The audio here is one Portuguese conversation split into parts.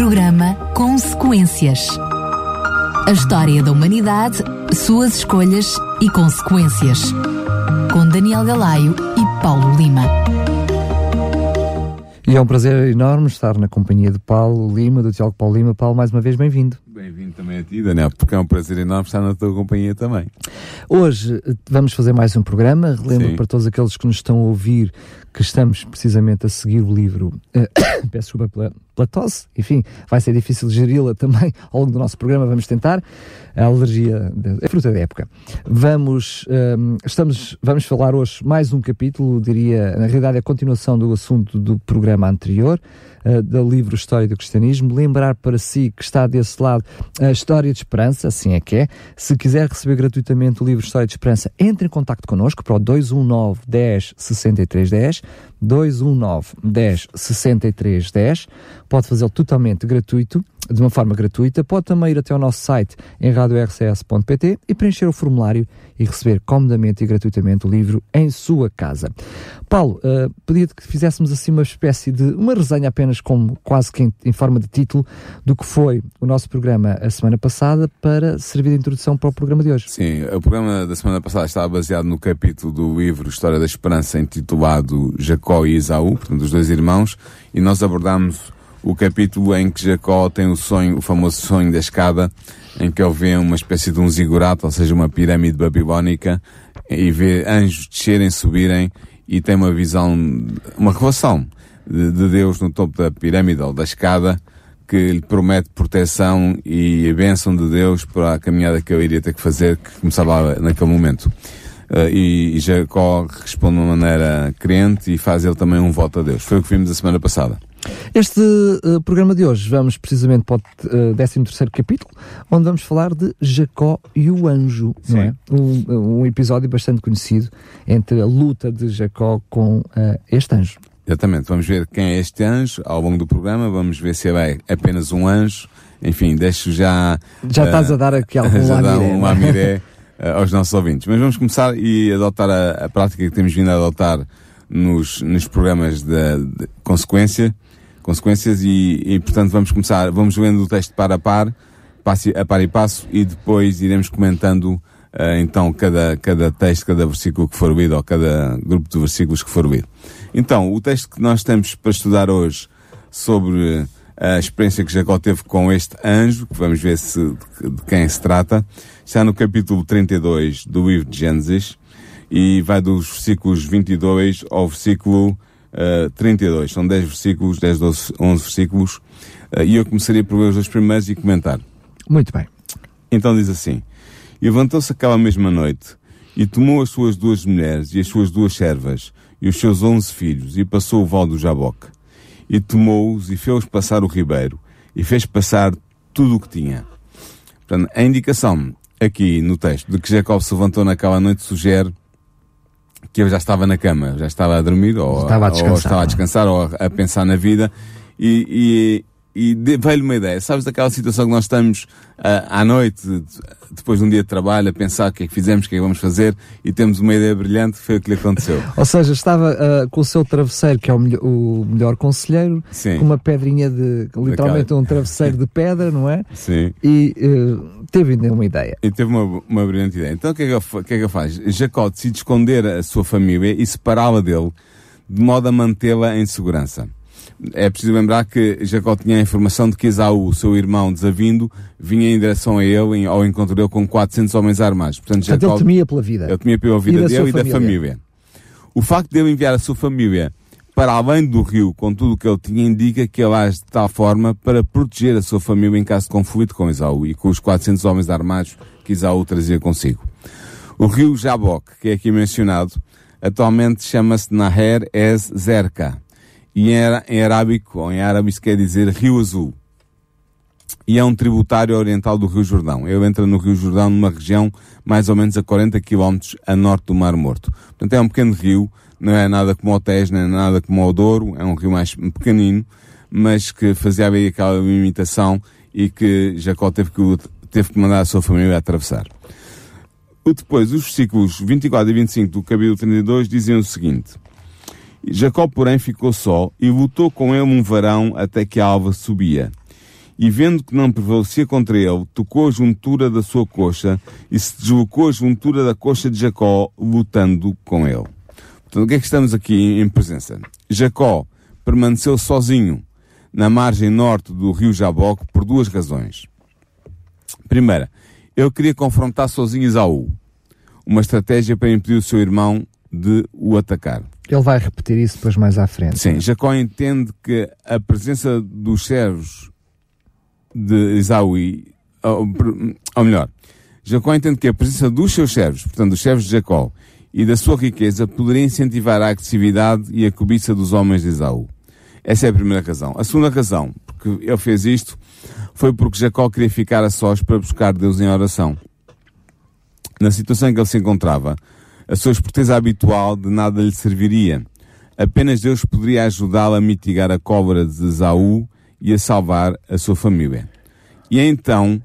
Programa Consequências. A história da humanidade, suas escolhas e consequências. Com Daniel Galaio e Paulo Lima. E é um prazer enorme estar na companhia de Paulo Lima, do Tiago Paulo Lima. Paulo, mais uma vez, bem-vindo. Bem-vindo também a ti, Daniel, porque é um prazer enorme estar na tua companhia também. Hoje eh, vamos fazer mais um programa. Relembro Sim. para todos aqueles que nos estão a ouvir que estamos precisamente a seguir o livro. eh, peço desculpa pela, pela tosse, enfim, vai ser difícil geri-la também ao longo do nosso programa. Vamos tentar. A alergia é fruta da época. Vamos, ehm, estamos, vamos falar hoje mais um capítulo, diria, na realidade, a continuação do assunto do programa anterior. Eh, do livro História do Cristianismo, lembrar para si que está desse lado a História de Esperança, assim é que é. Se quiser receber gratuitamente o livro História de Esperança, entre em contato connosco para o 219 10 63 10, 219 10 63 10. Pode fazê-lo totalmente gratuito, de uma forma gratuita. Pode também ir até ao nosso site em radiorcs.pt e preencher o formulário e receber comodamente e gratuitamente o livro em sua casa. Paulo, eh, pedia-te que fizéssemos assim uma espécie de uma resenha apenas como quase que em, em forma de título do que foi o nosso programa a semana passada para servir de introdução para o programa de hoje. Sim, o programa da semana passada estava baseado no capítulo do livro História da Esperança, intitulado Jacó e Isaú, portanto, os dois irmãos, e nós abordámos o capítulo em que Jacó tem o sonho, o famoso sonho da escada, em que ele vê uma espécie de um zigurato, ou seja, uma pirâmide babilónica, e vê anjos descerem, subirem, e tem uma visão, uma revelação de, de Deus no topo da pirâmide ou da escada, que lhe promete proteção e a bênção de Deus para a caminhada que ele iria ter que fazer, que começava naquele momento. Uh, e, e Jacó responde de uma maneira crente e faz ele também um voto a Deus. Foi o que vimos a semana passada. Este eh, programa de hoje vamos precisamente para o uh, 13 capítulo, onde vamos falar de Jacó e o anjo, não é? Um, um episódio bastante conhecido entre a luta de Jacó com eh, este anjo. Exatamente. Vamos ver quem é este anjo ao longo do programa. Vamos ver se ele é apenas um anjo. Enfim, deixo já... Já estás a dar aqui algum já lamiré, um é? lamiré uh, aos nossos ouvintes. Mas vamos começar e adotar a, a prática que temos vindo a adotar nos, nos programas de, de consequência, consequências e, e, portanto, vamos começar, vamos lendo o texto par a par, passo a par e passo, e depois iremos comentando, uh, então, cada, cada texto, cada versículo que for lido, ou cada grupo de versículos que for lido. Então, o texto que nós temos para estudar hoje sobre a experiência que Jacó teve com este anjo, que vamos ver se, de quem se trata, está no capítulo 32 do livro de Gênesis, e vai dos versículos 22 ao versículo uh, 32. São 10 versículos, 10, 12, 11 versículos. Uh, e eu começaria por ler os dois primeiros e comentar. Muito bem. Então diz assim: E levantou-se aquela mesma noite, e tomou as suas duas mulheres, e as suas duas servas, e os seus onze filhos, e passou o val do Jaboque. E tomou-os, e fez-os passar o ribeiro, e fez passar tudo o que tinha. Portanto, a indicação aqui no texto de que Jacob se levantou naquela noite sugere que ele já estava na cama, já estava a dormir, ou Estava a ou descansar, estava a descansar, ou a, a pensar na vida, e, e, veio-lhe uma ideia. Sabes daquela situação que nós estamos ah, à noite, de- depois de um dia de trabalho, a pensar o que é que fizemos, o que é que vamos fazer, e temos uma ideia brilhante, foi o que lhe aconteceu. Ou seja, estava ah, com o seu travesseiro, que é o melhor, o melhor conselheiro, Sim. com uma pedrinha de. literalmente um travesseiro de pedra, não é? Sim. E eh, teve ainda uma ideia. E teve uma, uma brilhante ideia. Então o que é que ele, que é que ele faz? Jacó decide esconder a sua família e separá-la dele, de modo a mantê-la em segurança. É preciso lembrar que Jacó tinha a informação de que Esaú, seu irmão desavindo, vinha em direção a ele, ao encontro dele, com 400 homens armados. Portanto, Portanto, Jacó, ele temia pela vida. ele temia pela E vida da dele e da família. família. O facto de ele enviar a sua família para além do rio com tudo o que ele tinha indica que ele age de tal forma para proteger a sua família em caso de conflito com Esaú e com os 400 homens armados que Esaú trazia consigo. O rio Jaboque, que é aqui mencionado, atualmente chama-se Naher Ez Zerka e em, arábico, ou em árabe, isso quer dizer Rio Azul e é um tributário oriental do Rio Jordão. Ele entra no Rio Jordão numa região mais ou menos a 40 km a norte do Mar Morto. Portanto, é um pequeno rio, não é nada como o Tejo, nem nada como o Douro, é um rio mais pequenino, mas que fazia ali aquela imitação e que Jacó teve que, teve que mandar a sua família atravessar. Depois, os versículos 24 e 25 do capítulo 32 diziam o seguinte. Jacó, porém, ficou só e lutou com ele um varão até que a alva subia. e vendo que não prevalecia contra ele, tocou a juntura da sua coxa e se deslocou a juntura da coxa de Jacó, lutando com ele. Portanto, o que é que estamos aqui em presença? Jacó permaneceu sozinho na margem norte do rio Jaboque por duas razões. Primeira, ele queria confrontar sozinho Esaú, uma estratégia para impedir o seu irmão de o atacar. Ele vai repetir isso depois mais à frente. Sim, Jacó entende que a presença dos servos de Esaú, ou, ou melhor, Jacó entende que a presença dos seus servos, portanto dos servos de Jacó, e da sua riqueza poderia incentivar a agressividade e a cobiça dos homens de Esaú. Essa é a primeira razão. A segunda razão, porque ele fez isto, foi porque Jacó queria ficar a sós para buscar Deus em oração. Na situação em que ele se encontrava, a sua esperteza habitual de nada lhe serviria. Apenas Deus poderia ajudá-lo a mitigar a cobra de Esaú e a salvar a sua família. E é então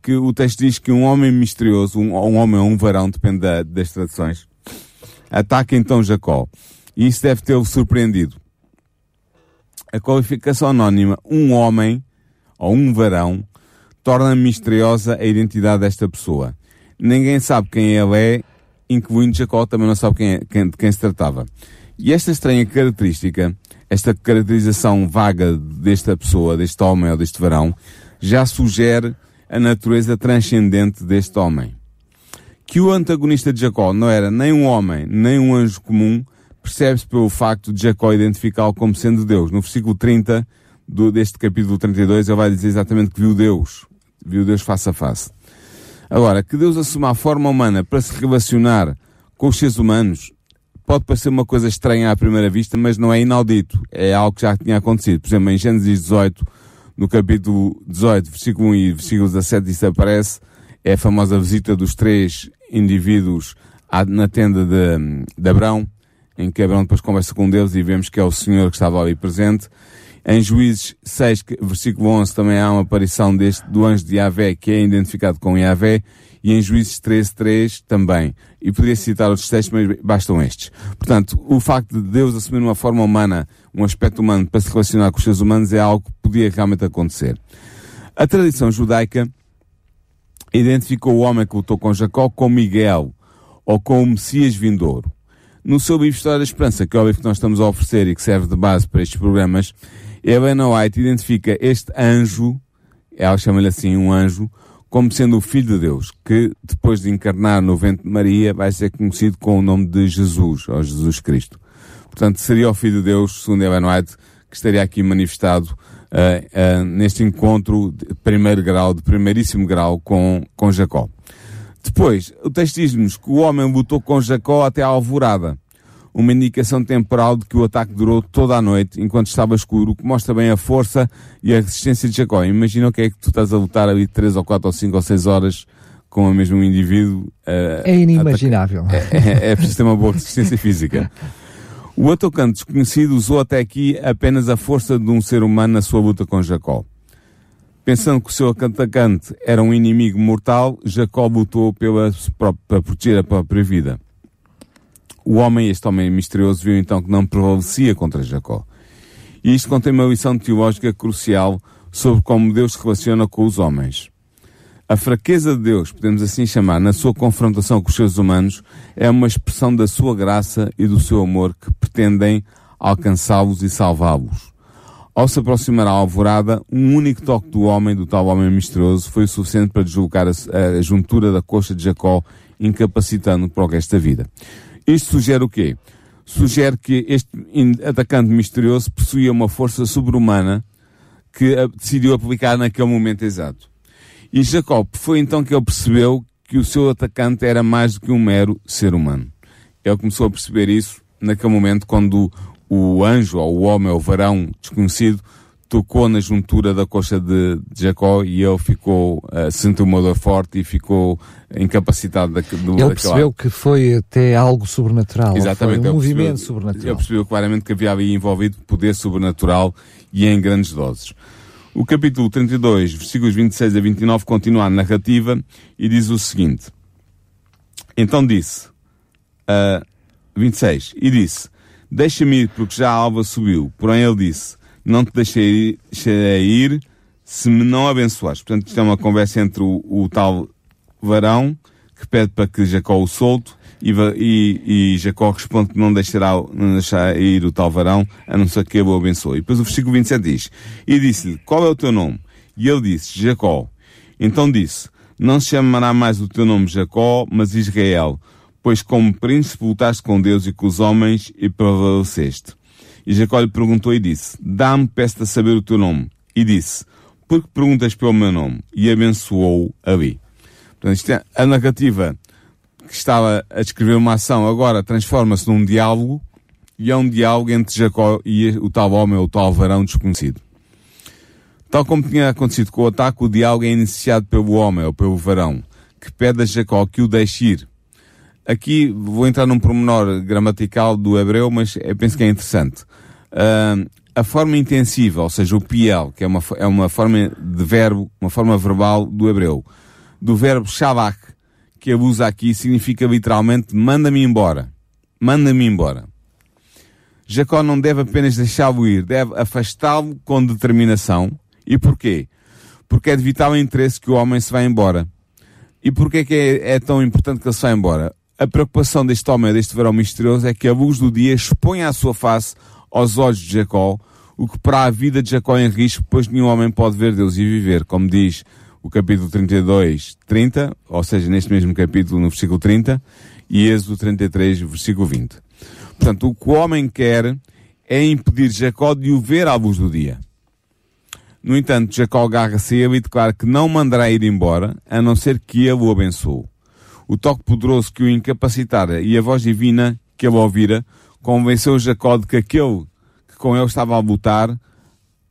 que o texto diz que um homem misterioso, um, um homem ou um varão, depende da, das traduções, ataca então Jacó. E isso deve tê-lo surpreendido. A qualificação anónima, um homem ou um varão, torna misteriosa a identidade desta pessoa. Ninguém sabe quem ele é, incluindo Jacó, também não sabe quem é, quem, de quem se tratava. E esta estranha característica, esta caracterização vaga desta pessoa, deste homem ou deste varão, já sugere a natureza transcendente deste homem. Que o antagonista de Jacó não era nem um homem, nem um anjo comum, percebe-se pelo facto de Jacó identificá-lo como sendo Deus. No versículo 30 do, deste capítulo 32, ele vai dizer exatamente que viu Deus. Viu Deus face a face. Agora, que Deus assuma a forma humana para se relacionar com os seres humanos, pode parecer uma coisa estranha à primeira vista, mas não é inaudito. É algo que já tinha acontecido. Por exemplo, em Gênesis 18, no capítulo 18, versículo 1 e versículo 17, isso aparece, é a famosa visita dos três indivíduos na tenda de, de Abrão, em que Abraão depois conversa com Deus e vemos que é o Senhor que estava ali presente. Em Juízes 6, versículo 11, também há uma aparição deste, do anjo de Yahvé, que é identificado com Yahvé, e em Juízes 13, 3 também. E poderia citar outros textos, mas bastam estes. Portanto, o facto de Deus assumir uma forma humana, um aspecto humano, para se relacionar com os seres humanos é algo que podia realmente acontecer. A tradição judaica identificou o homem que lutou com Jacó com Miguel, ou com o Messias vindouro. No seu livro História da Esperança, que é o livro que nós estamos a oferecer e que serve de base para estes programas, Ellen White identifica este anjo, ela chama-lhe assim um anjo, como sendo o Filho de Deus, que depois de encarnar no ventre de Maria vai ser conhecido com o nome de Jesus, ou Jesus Cristo. Portanto, seria o Filho de Deus, segundo Ellen White, que estaria aqui manifestado uh, uh, neste encontro de primeiro grau, de primeiríssimo grau com, com Jacó. Depois, o texto diz-nos que o homem lutou com Jacó até à alvorada. Uma indicação temporal de que o ataque durou toda a noite, enquanto estava escuro, que mostra bem a força e a resistência de Jacó. Imagina o que é que tu estás a lutar ali 3 ou 4 ou 5 ou 6 horas com o mesmo indivíduo. Uh, é inimaginável. É, é, é preciso ter uma boa resistência física. O atacante desconhecido usou até aqui apenas a força de um ser humano na sua luta com Jacó. Pensando que o seu atacante era um inimigo mortal, Jacó lutou pela, para proteger a própria vida. O homem, este homem misterioso, viu então que não prevalecia contra Jacó. E isto contém uma lição teológica crucial sobre como Deus se relaciona com os homens. A fraqueza de Deus, podemos assim chamar, na sua confrontação com os seres humanos, é uma expressão da sua graça e do seu amor que pretendem alcançá-los e salvá-los. Ao se aproximar à alvorada, um único toque do homem, do tal homem misterioso, foi o suficiente para deslocar a, a juntura da coxa de Jacó, incapacitando para o resto da vida. Isto sugere o quê? Sugere que este atacante misterioso possuía uma força sobre-humana que decidiu aplicar naquele momento exato. E Jacob foi então que ele percebeu que o seu atacante era mais do que um mero ser humano. Ele começou a perceber isso naquele momento quando o anjo, ou o homem, ou o varão desconhecido, tocou na juntura da coxa de, Jacó e ele ficou, uh, sentiu uma dor forte e ficou incapacitado da, do, Ele percebeu que foi até algo sobrenatural. Exatamente. Foi um movimento percebeu, sobrenatural. Ele percebeu claramente que havia ali envolvido poder sobrenatural e em grandes doses. O capítulo 32, versículos 26 a 29, continua a narrativa e diz o seguinte. Então disse, uh, 26, e disse, Deixa-me ir, porque já a alva subiu. Porém ele disse, não te deixarei ir se me não abençoares. Portanto, isto é uma conversa entre o, o tal varão que pede para que Jacó o solte e, e, e, Jacó responde que não deixará, não deixará ir o tal varão, a não ser que eu o abençoe. E depois o versículo 27 diz, e disse-lhe, qual é o teu nome? E ele disse, Jacó. Então disse, não se chamará mais o teu nome Jacó, mas Israel, pois como príncipe lutaste com Deus e com os homens e prevaleceste. E Jacó lhe perguntou e disse, dá-me, peço-te saber o teu nome. E disse, por que perguntas pelo meu nome? E abençoou ali. Portanto, isto é a narrativa que estava a descrever uma ação agora transforma-se num diálogo e é um diálogo entre Jacó e o tal homem ou o tal varão desconhecido. Tal como tinha acontecido com o ataque, o diálogo é iniciado pelo homem ou pelo varão, que pede a Jacó que o deixe ir. Aqui vou entrar num pormenor gramatical do hebreu, mas penso que é interessante. Uh, a forma intensiva, ou seja, o piel, que é uma, é uma forma de verbo, uma forma verbal do hebreu, do verbo shabak, que ele usa aqui, significa literalmente manda-me embora. Manda-me embora. Jacó não deve apenas deixá-lo ir, deve afastá-lo com determinação. E porquê? Porque é de vital interesse que o homem se vá embora. E porquê que é, é tão importante que ele se vá embora? A preocupação deste homem, deste verão misterioso, é que a luz do dia exponha a sua face aos olhos de Jacó, o que para a vida de Jacó em risco, pois nenhum homem pode ver Deus e viver, como diz o capítulo 32, 30, ou seja, neste mesmo capítulo, no versículo 30, e Êxodo 33, versículo 20. Portanto, o que o homem quer é impedir Jacó de o ver à luz do dia. No entanto, Jacó agarra-se a ele e declara que não mandará ir embora, a não ser que ele o abençoe. O toque poderoso que o incapacitara e a voz divina que ele ouvira convenceu Jacó de que aquele que com ele estava a lutar,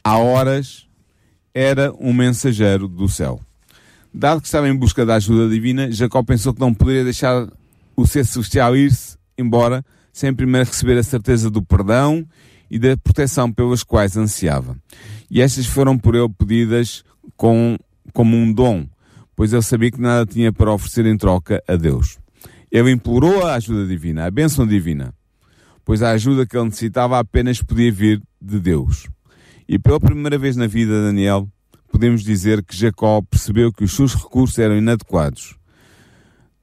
há horas, era um mensageiro do céu. Dado que estava em busca da ajuda divina, Jacó pensou que não poderia deixar o ser celestial ir-se embora sem primeiro receber a certeza do perdão e da proteção pelas quais ansiava. E estas foram por ele pedidas com, como um dom, pois ele sabia que nada tinha para oferecer em troca a Deus. Ele implorou a ajuda divina, a bênção divina, pois a ajuda que ele necessitava apenas podia vir de Deus. E pela primeira vez na vida de Daniel, podemos dizer que Jacó percebeu que os seus recursos eram inadequados.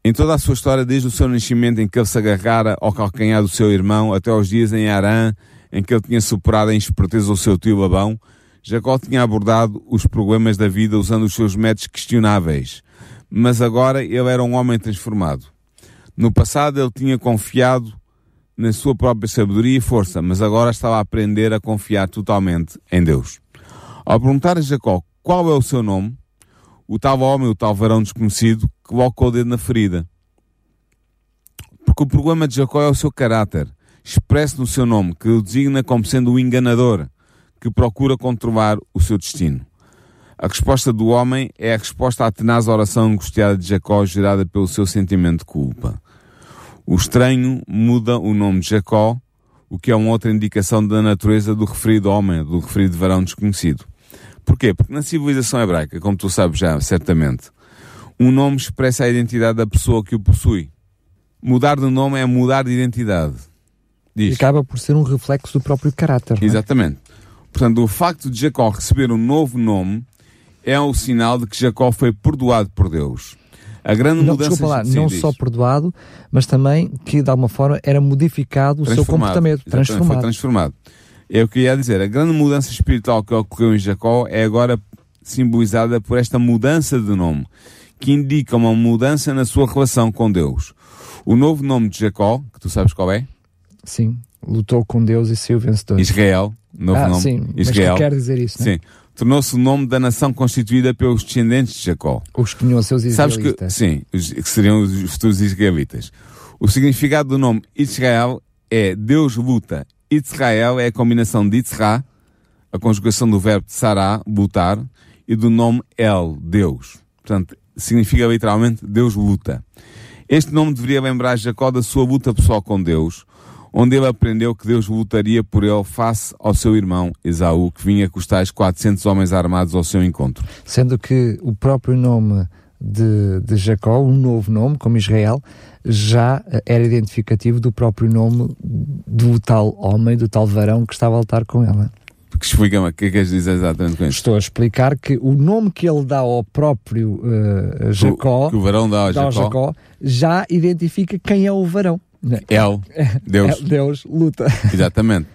Em toda a sua história, desde o seu nascimento em que ele se agarrara ao calcanhar do seu irmão, até aos dias em Arã, em que ele tinha superado a esperteza do seu tio Labão, Jacó tinha abordado os problemas da vida usando os seus métodos questionáveis. Mas agora ele era um homem transformado. No passado ele tinha confiado na sua própria sabedoria e força, mas agora estava a aprender a confiar totalmente em Deus. Ao perguntar a Jacó qual é o seu nome, o tal homem, o tal varão desconhecido, colocou o dedo na ferida. Porque o problema de Jacó é o seu caráter, expresso no seu nome, que o designa como sendo o enganador, que procura controlar o seu destino. A resposta do homem é a resposta à tenaz oração angustiada de Jacó gerada pelo seu sentimento de culpa. O estranho muda o nome de Jacó, o que é uma outra indicação da natureza do referido homem, do referido varão desconhecido. Porquê? Porque na civilização hebraica, como tu sabes já, certamente, um nome expressa a identidade da pessoa que o possui. Mudar de nome é mudar de identidade. Diz. E acaba por ser um reflexo do próprio caráter. É? Exatamente. Portanto, o facto de Jacó receber um novo nome é um sinal de que Jacó foi perdoado por Deus. A grande não, mudança... Desculpa lá, não diz. só perdoado, mas também que de alguma forma era modificado o seu comportamento. Transformado. Foi transformado. É o que eu ia dizer. A grande mudança espiritual que ocorreu em Jacó é agora simbolizada por esta mudança de nome, que indica uma mudança na sua relação com Deus. O novo nome de Jacó, que tu sabes qual é? Sim, lutou com Deus e saiu vencedor. Israel, novo ah, nome. Sim, Israel. mas que quer dizer isso, é? Sim tornou-se o nome da nação constituída pelos descendentes de Jacó. Os que tinham seus israelitas. Sabes que, sim, que seriam os futuros israelitas. O significado do nome Israel é Deus luta. Israel é a combinação de Itzra, a conjugação do verbo sará, lutar, e do nome El, Deus. Portanto, significa literalmente Deus luta. Este nome deveria lembrar Jacó da sua luta pessoal com Deus, onde ele aprendeu que Deus lutaria por ele face ao seu irmão Esaú, que vinha com os tais 400 homens armados ao seu encontro. Sendo que o próprio nome de, de Jacó, um novo nome, como Israel, já era identificativo do próprio nome do tal homem, do tal varão que estava a lutar com ela. Explica-me, o que é que queres dizer exatamente com isso? Estou a explicar que o nome que ele dá ao próprio uh, Jacó, que, que, o varão dá ao dá Jacó, Jacó, já identifica quem é o varão. El, Deus. El, Deus luta. Exatamente.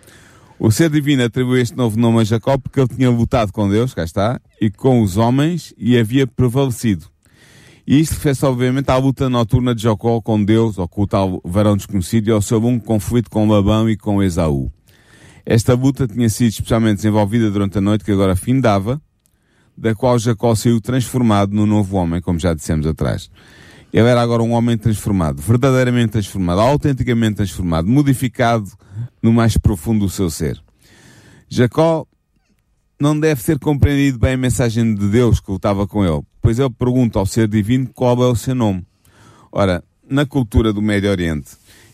O ser divino atribuiu este novo nome a Jacó porque ele tinha lutado com Deus, cá está, e com os homens e havia prevalecido. E isto refere-se obviamente à luta noturna de Jacó com Deus, ou com o tal varão desconhecido, e ao seu longo conflito com Labão e com Esaú. Esta luta tinha sido especialmente desenvolvida durante a noite que agora findava, da qual Jacó saiu transformado no novo homem, como já dissemos atrás. Ele era agora um homem transformado, verdadeiramente transformado, autenticamente transformado, modificado no mais profundo do seu ser. Jacó não deve ser compreendido bem a mensagem de Deus que lutava com ele, pois ele pergunta ao ser divino qual é o seu nome. Ora, na cultura do Médio Oriente,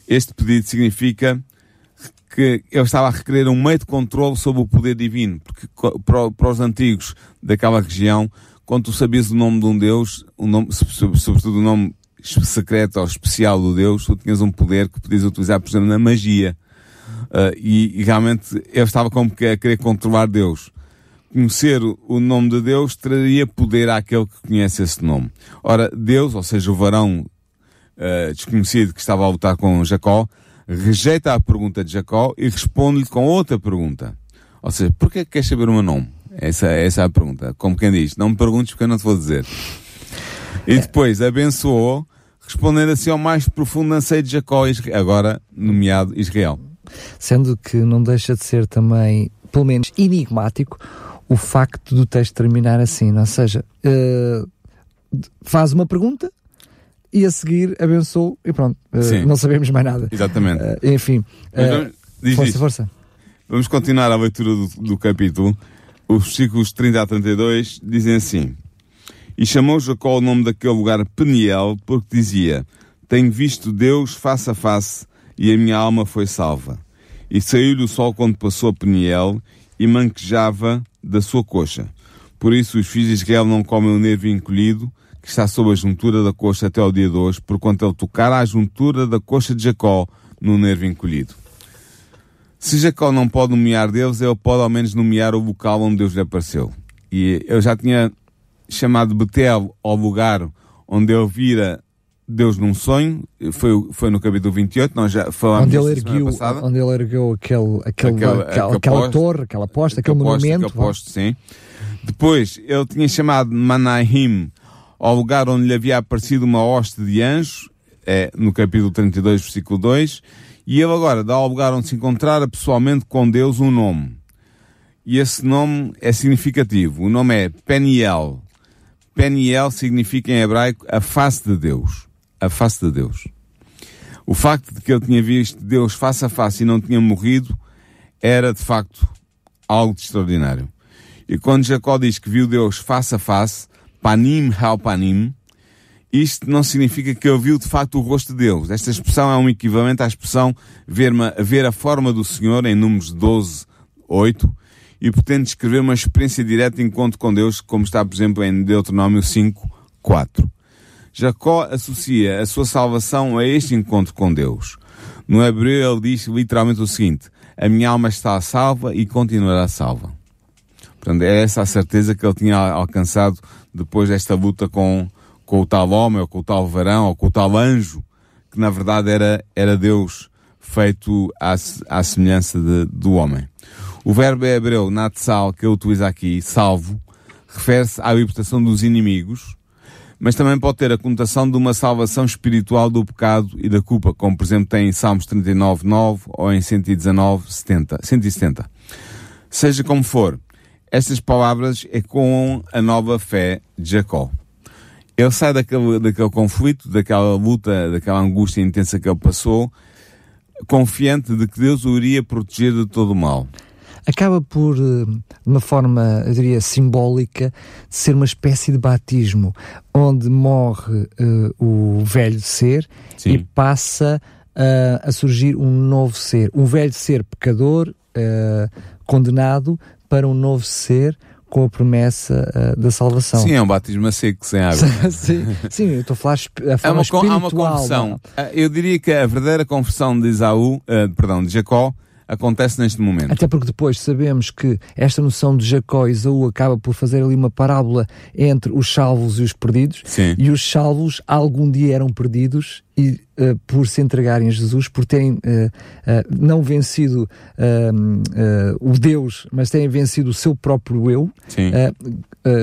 este pedido significa que ele estava a requerer um meio de controle sobre o poder divino, porque para os antigos daquela região, quando tu sabias o nome de um Deus, o nome, sobretudo o nome secreto ou especial do Deus, tu tinhas um poder que podias utilizar, por exemplo, na magia. Uh, e, e, realmente ele estava como que a querer controlar Deus. Conhecer o nome de Deus traria poder àquele que conhece esse nome. Ora, Deus, ou seja, o varão uh, desconhecido que estava a lutar com Jacó, rejeita a pergunta de Jacó e responde-lhe com outra pergunta. Ou seja, porquê que queres saber o meu nome? Essa, essa é a pergunta. Como quem diz, não me perguntes porque eu não te vou dizer. E depois abençoou, respondendo assim ao mais profundo anseio de Jacó, agora nomeado Israel. Sendo que não deixa de ser também, pelo menos, enigmático o facto do texto terminar assim, ou seja, uh, faz uma pergunta, e a seguir abençoou e pronto, uh, não sabemos mais nada. Exatamente. Uh, enfim, diz força, força. Vamos continuar a leitura do, do capítulo. Os versículos 30 a 32 dizem assim: E chamou Jacó o nome daquele lugar Peniel, porque dizia: Tenho visto Deus face a face, e a minha alma foi salva. E saiu-lhe o sol quando passou Peniel, e manquejava da sua coxa. Por isso os filhos de Israel não comem o nervo encolhido, que está sob a juntura da coxa até ao dia de hoje, porquanto ele tocara a juntura da coxa de Jacó no nervo encolhido. Se Jacó não pode nomear Deus, ele pode ao menos nomear o local onde Deus lhe apareceu. E eu já tinha chamado Betel ao lugar onde ele vira Deus num sonho, foi, foi no capítulo 28, nós já falámos onde ele ergueu, Onde ele ergueu aquele, aquele, aquele, aquela, aquela torre, aquela posta, aquele, aquele monumento. Aquele posto, sim. Depois, ele tinha chamado Manaim ao lugar onde lhe havia aparecido uma hoste de anjos, é, no capítulo 32, versículo 2, e ele agora dá ao lugar onde se encontrara pessoalmente com Deus um nome. E esse nome é significativo. O nome é Peniel. Peniel significa em hebraico a face de Deus. A face de Deus. O facto de que ele tinha visto Deus face a face e não tinha morrido era de facto algo de extraordinário. E quando Jacó diz que viu Deus face a face, panim panim, isto não significa que ele viu de facto o rosto de Deus. Esta expressão é um equivalente à expressão ver, ver a forma do Senhor em números 12, 8, e pretende descrever uma experiência direta de encontro com Deus, como está, por exemplo, em Deuteronômio 5, 4. Jacó associa a sua salvação a este encontro com Deus. No hebreu ele diz literalmente o seguinte, a minha alma está salva e continuará salva. Portanto, é essa a certeza que ele tinha alcançado depois desta luta com, com o tal homem, ou com o tal varão, ou com o tal anjo, que na verdade era, era Deus feito à, à semelhança de, do homem. O verbo hebreu natsal, que eu utilizo aqui, salvo, refere-se à libertação dos inimigos, mas também pode ter a conotação de uma salvação espiritual do pecado e da culpa, como por exemplo tem em Salmos 39, 9 ou em 119, 70, 170. Seja como for, estas palavras ecoam a nova fé de Jacó. Ele sai daquele, daquele conflito, daquela luta, daquela angústia intensa que ele passou, confiante de que Deus o iria proteger de todo o mal. Acaba por, eh, de uma forma, eu diria, simbólica, de ser uma espécie de batismo, onde morre uh, o velho ser Sim. e passa uh, a surgir um novo ser. Um velho ser pecador, uh, condenado, para um novo ser com a promessa uh, da salvação. Sim, é um batismo a seco, sem água. sim, sim, eu estou a falar a forma é uma, Há uma conversão. Não? Eu diria que a verdadeira conversão de Isaú, uh, perdão, de Jacó, acontece neste momento. Até porque depois sabemos que esta noção de Jacó e Esaú acaba por fazer ali uma parábola entre os salvos e os perdidos. Sim. E os salvos algum dia eram perdidos e uh, por se entregarem a Jesus, por terem uh, uh, não vencido o Deus, mas terem vencido o seu próprio eu,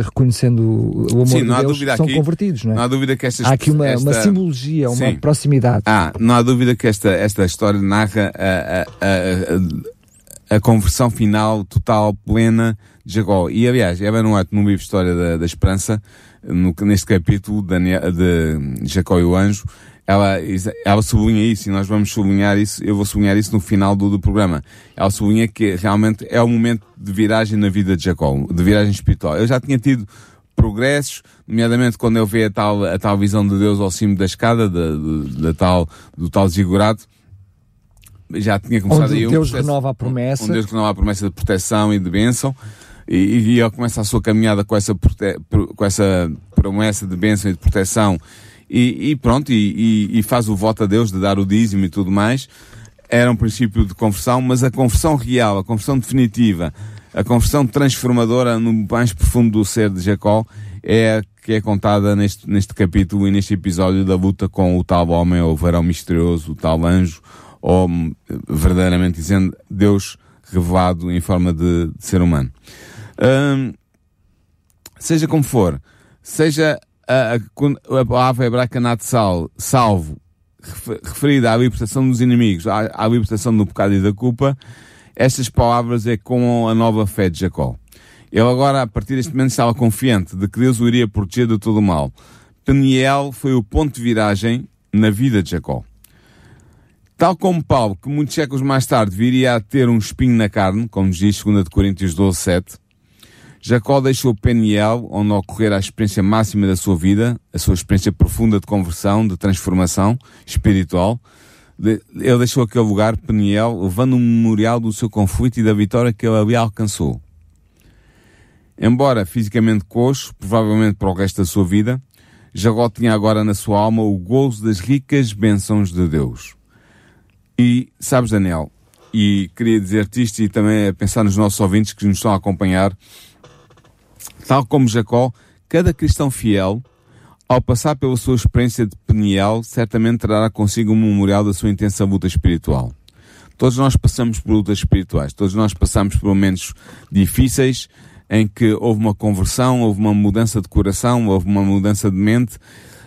reconhecendo o amor Sim, de Deus, são aqui, convertidos. Não, é? não há dúvida que estas, há aqui uma, esta... uma simbologia, uma Sim. proximidade. Ah, não há dúvida que esta, esta história narra a, a, a, a conversão final, total, plena de Jacó. E aliás, Eva White, no livro História da, da Esperança, no, neste capítulo Daniel, de Jacó e o Anjo, ela, ela sublinha isso e nós vamos sublinhar isso, eu vou sublinhar isso no final do, do programa. Ela sublinha que realmente é o momento de viragem na vida de Jacó, de viragem espiritual. Eu já tinha tido progressos, nomeadamente quando eu vi a tal, a tal visão de Deus ao cimo da escada, da, da tal, do tal zigurado, já tinha começado onde aí um Deus processo, renova a promessa. Onde Deus renova a promessa de proteção e de bênção. E, e ele começa a sua caminhada com essa, prote, com essa promessa de bênção e de proteção. E, e pronto, e, e, faz o voto a Deus de dar o dízimo e tudo mais. Era um princípio de conversão, mas a conversão real, a conversão definitiva, a conversão transformadora no mais profundo do ser de Jacó é a que é contada neste, neste capítulo e neste episódio da luta com o tal homem, ou varão misterioso, o tal anjo, ou verdadeiramente dizendo Deus revelado em forma de, de ser humano. Hum, seja como for, seja a, a, palavra hebraica natsal, salvo, referida à libertação dos inimigos, à, à libertação do pecado e da culpa, estas palavras é com a nova fé de Jacó. Ele agora, a partir deste momento, estava confiante de que Deus o iria proteger de todo o mal. Peniel foi o ponto de viragem na vida de Jacó. Tal como Paulo, que muitos séculos mais tarde viria a ter um espinho na carne, como diz 2 Coríntios 12, 7, Jacó deixou Peniel, onde ocorrer a experiência máxima da sua vida, a sua experiência profunda de conversão, de transformação espiritual. Ele deixou aquele lugar, Peniel, levando um memorial do seu conflito e da vitória que ele ali alcançou. Embora fisicamente coxo, provavelmente para o resto da sua vida, Jacó tinha agora na sua alma o gozo das ricas bênçãos de Deus. E, sabes, Daniel, e queria dizer-te isto e também a pensar nos nossos ouvintes que nos estão a acompanhar, tal como Jacó, cada cristão fiel, ao passar pela sua experiência de Peniel, certamente trará consigo um memorial da sua intensa luta espiritual. Todos nós passamos por lutas espirituais, todos nós passamos por momentos difíceis em que houve uma conversão, houve uma mudança de coração, houve uma mudança de mente,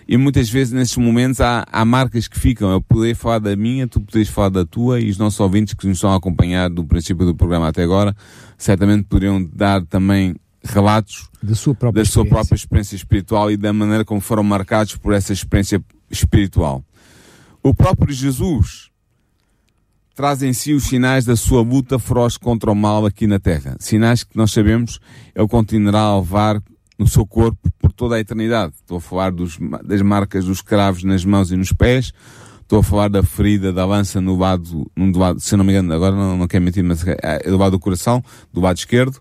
e muitas vezes nesses momentos há, há marcas que ficam. Eu poderia falar da minha, tu poderes falar da tua, e os nossos ouvintes que nos estão a acompanhar do princípio do programa até agora, certamente poderiam dar também relatos da sua própria, da sua própria experiência espiritual e da maneira como foram marcados por essa experiência espiritual. O próprio Jesus traz em si os sinais da sua luta feroz contra o mal aqui na Terra. Sinais que nós sabemos ele continuará a levar no seu corpo por toda a eternidade. Estou a falar dos, das marcas dos cravos nas mãos e nos pés. Estou a falar da ferida da lança no lado, no lado se não me engano, agora não, não quero mentir, mas é do lado do coração, do lado esquerdo.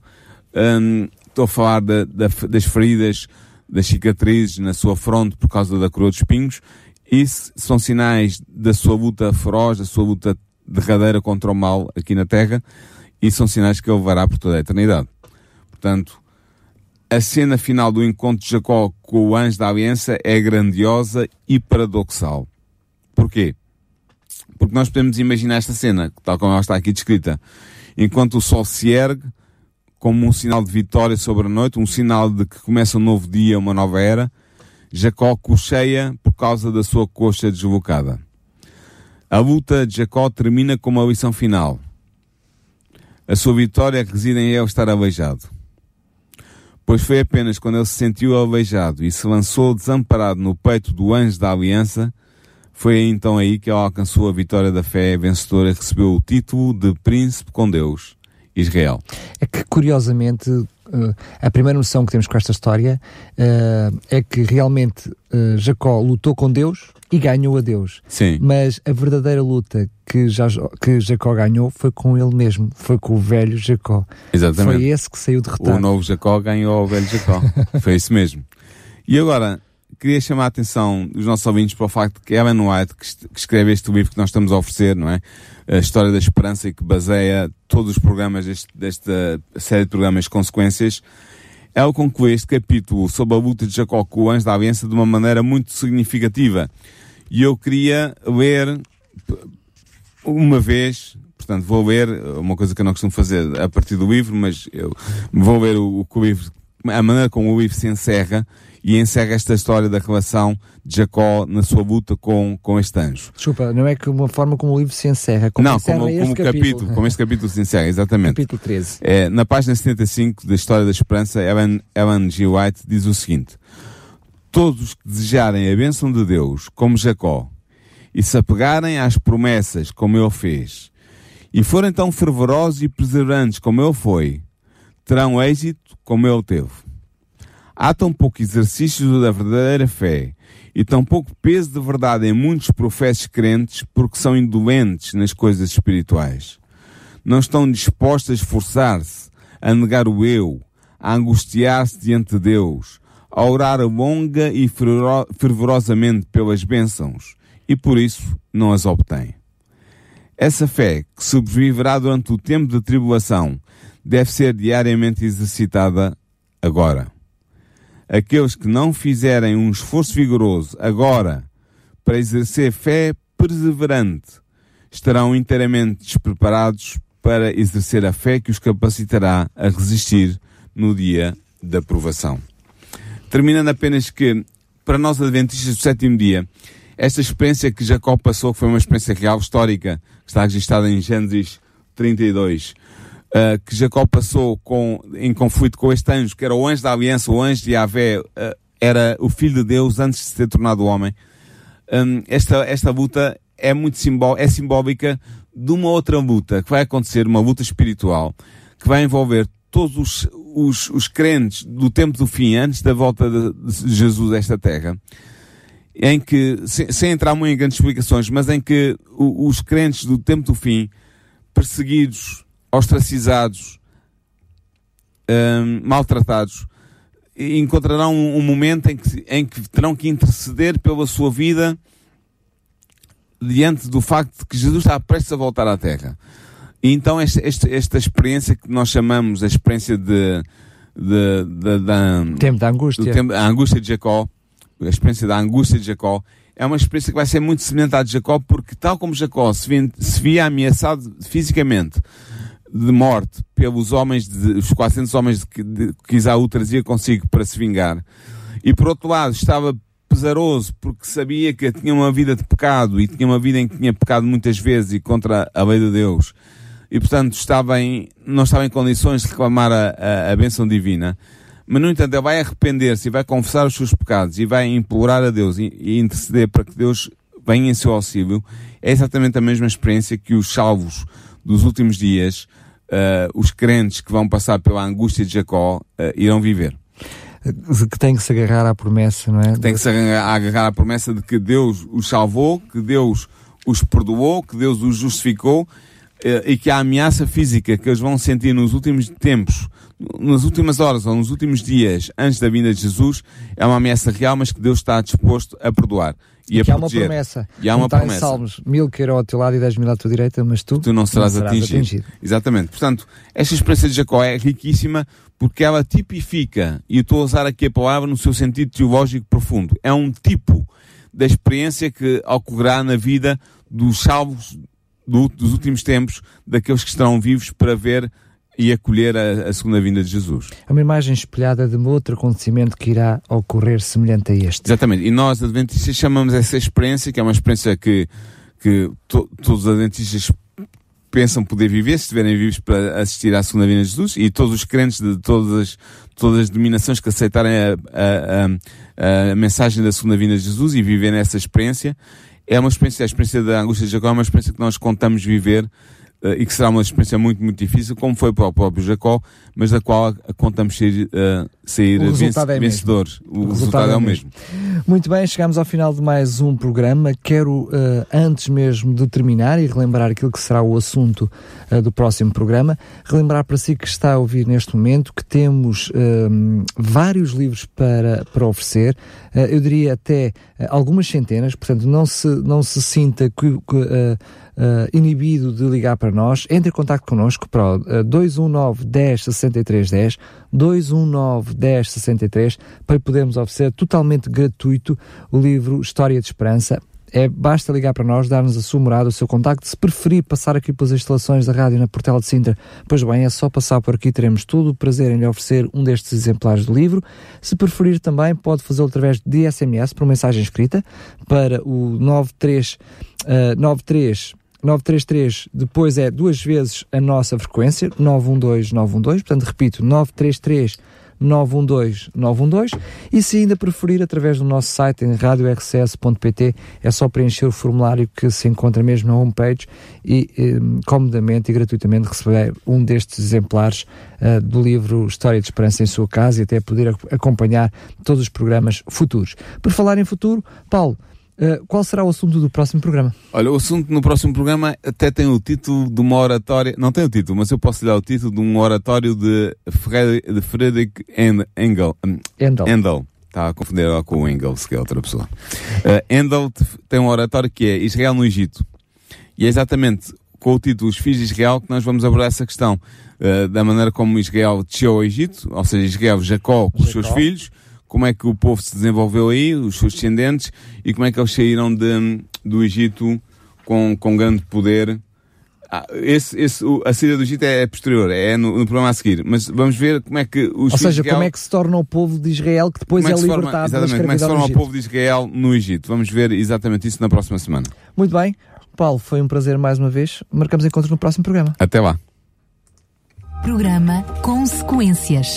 Hum, estou a falar da, da, das feridas, das cicatrizes na sua fronte por causa da coroa de espinhos. Isso são sinais da sua luta feroz, da sua luta derradeira contra o mal aqui na Terra e são sinais que ele levará por toda a eternidade. Portanto, a cena final do encontro de Jacó com o anjo da aliança é grandiosa e paradoxal. Porquê? Porque nós podemos imaginar esta cena, tal como ela está aqui descrita. Enquanto o sol se ergue, como um sinal de vitória sobre a noite, um sinal de que começa um novo dia, uma nova era, Jacó cocheia por causa da sua coxa deslocada. A luta de Jacó termina com uma lição final. A sua vitória reside em ele estar aleijado. Pois foi apenas quando ele se sentiu aleijado e se lançou desamparado no peito do anjo da aliança, foi então aí que ele alcançou a vitória da fé vencedora e recebeu o título de príncipe com Deus, Israel. É que, curiosamente, a primeira noção que temos com esta história é que realmente Jacó lutou com Deus e ganhou a Deus. Sim. Mas a verdadeira luta que, já, que Jacó ganhou foi com ele mesmo, foi com o velho Jacó. Exatamente. Foi esse que saiu derrotado. O novo Jacó ganhou o velho Jacó. foi isso mesmo. E agora, queria chamar a atenção dos nossos ouvintes para o facto que Ellen White, que, escreve este livro que nós estamos a oferecer, não é? A História da Esperança e que baseia todos os programas deste, desta série de programas Consequências, ela conclui este capítulo sobre a luta de Jacó com o anjo da aliança de uma maneira muito significativa. E eu queria ler uma vez, portanto, vou ler uma coisa que eu não costumo fazer a partir do livro, mas eu vou ler o, o livro, a maneira como o livro se encerra e encerra esta história da relação de Jacó na sua luta com, com este anjo. Desculpa, não é que uma forma como o livro se encerra, como não, encerra como, este como capítulo. capítulo, como este capítulo se encerra, exatamente. Capítulo 13. É, na página 75 da História da Esperança, Ellen, Ellen G. White diz o seguinte: Todos os que desejarem a bênção de Deus, como Jacó, e se apegarem às promessas, como ele fez, e forem tão fervorosos e perseverantes como ele foi, terão êxito como ele teve. Há tão pouco exercício da verdadeira fé e tão pouco peso de verdade em muitos professos crentes porque são indolentes nas coisas espirituais. Não estão dispostos a esforçar-se, a negar o eu, a angustiar-se diante de Deus, a orar longa e fervoro- fervorosamente pelas bênçãos e por isso não as obtêm. Essa fé, que sobreviverá durante o tempo de tribulação, deve ser diariamente exercitada agora. Aqueles que não fizerem um esforço vigoroso agora para exercer fé perseverante estarão inteiramente despreparados para exercer a fé que os capacitará a resistir no dia da provação. Terminando apenas que, para nós adventistas do sétimo dia, esta experiência que Jacó passou, que foi uma experiência real, histórica, que está registrada em Gênesis 32, uh, que Jacó passou com, em conflito com este anjo, que era o anjo da aliança, o anjo de Yahvé, uh, era o filho de Deus antes de se ter tornado homem. Um, esta, esta luta é muito simbó é simbólica de uma outra luta que vai acontecer, uma luta espiritual, que vai envolver todos os, os, os crentes do tempo do fim, antes da volta de, de Jesus a esta terra, em que, sem, entrar muito em grandes explicações, mas em que os crentes do tempo do fim, perseguidos, ostracizados, hum, maltratados, encontrarão um, um momento em que, em que terão que interceder pela sua vida diante do facto de que Jesus está prestes a voltar à Terra. E então esta, esta, esta experiência que nós chamamos a experiência de, de, de, de Tempo da angústia. do tempo, a angústia de Jacó, a experiência da angústia de Jacó, é uma experiência que vai ser muito semelhante à de Jacó, porque tal como Jacó se via, se via ameaçado fisicamente de morte pelos homens, de, os 400 homens de, que- de, que Isaú trazia consigo para se vingar, e por outro lado estava pesaroso porque sabia que tinha uma vida de pecado e tinha uma vida em que tinha pecado muitas vezes e contra a lei de Deus, e portanto estava em, não estava em condições de reclamar a, a, a bênção divina, mas no entanto ele vai arrepender-se e vai confessar os seus pecados e vai implorar a Deus e, e interceder para que Deus venha em seu auxílio, é exatamente a mesma experiência que os salvos dos últimos dias, eh, os crentes que vão passar pela angústia de Jacó, eh, irão viver. Que tem que se agarrar à promessa, não é? Tem que se agarrar agarrar à promessa de que Deus os salvou, que Deus os perdoou, que Deus os justificou eh, e que a ameaça física que eles vão sentir nos últimos tempos, nas últimas horas ou nos últimos dias antes da vinda de Jesus, é uma ameaça real, mas que Deus está disposto a perdoar e a que há uma promessa. E há uma está promessa. em Salmos, mil queiram ao teu lado e dez mil à tua direita, mas tu, tu não serás, atingido. Exatamente. Portanto, esta experiência de Jacó é riquíssima porque ela tipifica, e eu estou a usar aqui a palavra no seu sentido teológico profundo, é um tipo da experiência que ocorrerá na vida dos salvos do- dos últimos tempos, daqueles que estarão vivos para ver e acolher a, a segunda vinda de Jesus. É uma imagem espelhada de um outro acontecimento que irá ocorrer semelhante a este. Exatamente. E nós, adventistas, chamamos essa experiência, que é uma experiência que, que to- todos os adventistas pensam poder viver, se estiverem vivos para assistir à segunda vinda de Jesus, e todos os crentes de todas as, todas as denominações que aceitarem a, a- a- mensagem da segunda vinda de Jesus e viverem essa experiência, é uma experiência, a experiência da angústia de Jacó é uma experiência que nós contamos viver e que será uma experiência muito, muito difícil, como foi para o próprio Jacó, mas da qual contamos sair, eh, sair O resultado é vencedores. O, O resultado, é o mesmo. Muito bem, chegamos ao final de mais um programa. Quero, uh, antes mesmo de terminar e relembrar aquilo que será o assunto uh, do próximo programa, relembrar para si que está a ouvir neste momento que temos uh, vários livros para, para oferecer. eu diria até algumas centenas, portanto, não se, não se sinta que, que uh, inibido de ligar para nós, entre em contato connosco para uh, 219 10 63 10, 219 10 63, para podermos oferecer totalmente gratuito o livro História de Esperança. É, basta ligar para nós, dar-nos a sua morada, o seu contacto. Se preferir passar aqui pelas instalações da rádio na Portela de Sintra, pois bem, é só passar por aqui, teremos todo o prazer em lhe oferecer um destes exemplares do livro. Se preferir também, pode fazê-lo através de SMS, por mensagem escrita, para o 93, uh, 93 933 depois é duas vezes a nossa frequência, 912 912, portanto repito, 933 912 912 e se ainda preferir através do nosso site em radiorcs.pt é só preencher o formulário que se encontra mesmo na homepage e eh, comodamente e gratuitamente receber um destes exemplares uh, do livro História de Esperança em sua casa e até poder acompanhar todos os programas futuros. Por falar em futuro, Paulo, Uh, qual será o assunto do próximo programa? Olha, o assunto no próximo programa até tem o título de uma oratória, não tem o título, mas eu posso lhe dar o título de um oratório de, Frederick, de Friedrich Engel. Um, Endel. Endel. Está a confundir com o Engels, que é outra pessoa. Uh, Endel tem um oratório que é Israel no Egito. E é exatamente com o título Os Filhos de Israel que nós vamos abordar essa questão. Uh, da maneira como Israel desceu ao Egito, ou seja, Israel, Jacó com os seus filhos, como é que o povo se desenvolveu aí, os seus descendentes, e como é que eles saíram de, do Egito com, com grande poder. Ah, esse, esse, a saída do Egito é posterior, é no, no programa a seguir. Mas vamos ver como é que os Ou seja, Israel, como é que se torna o povo de Israel que depois é, é libertado forma, exatamente, como é que se torna o povo de Israel no Egito. Vamos ver exatamente isso na próxima semana. Muito bem. Paulo, foi um prazer mais uma vez. Marcamos encontro no próximo programa. Até lá. Programa Consequências.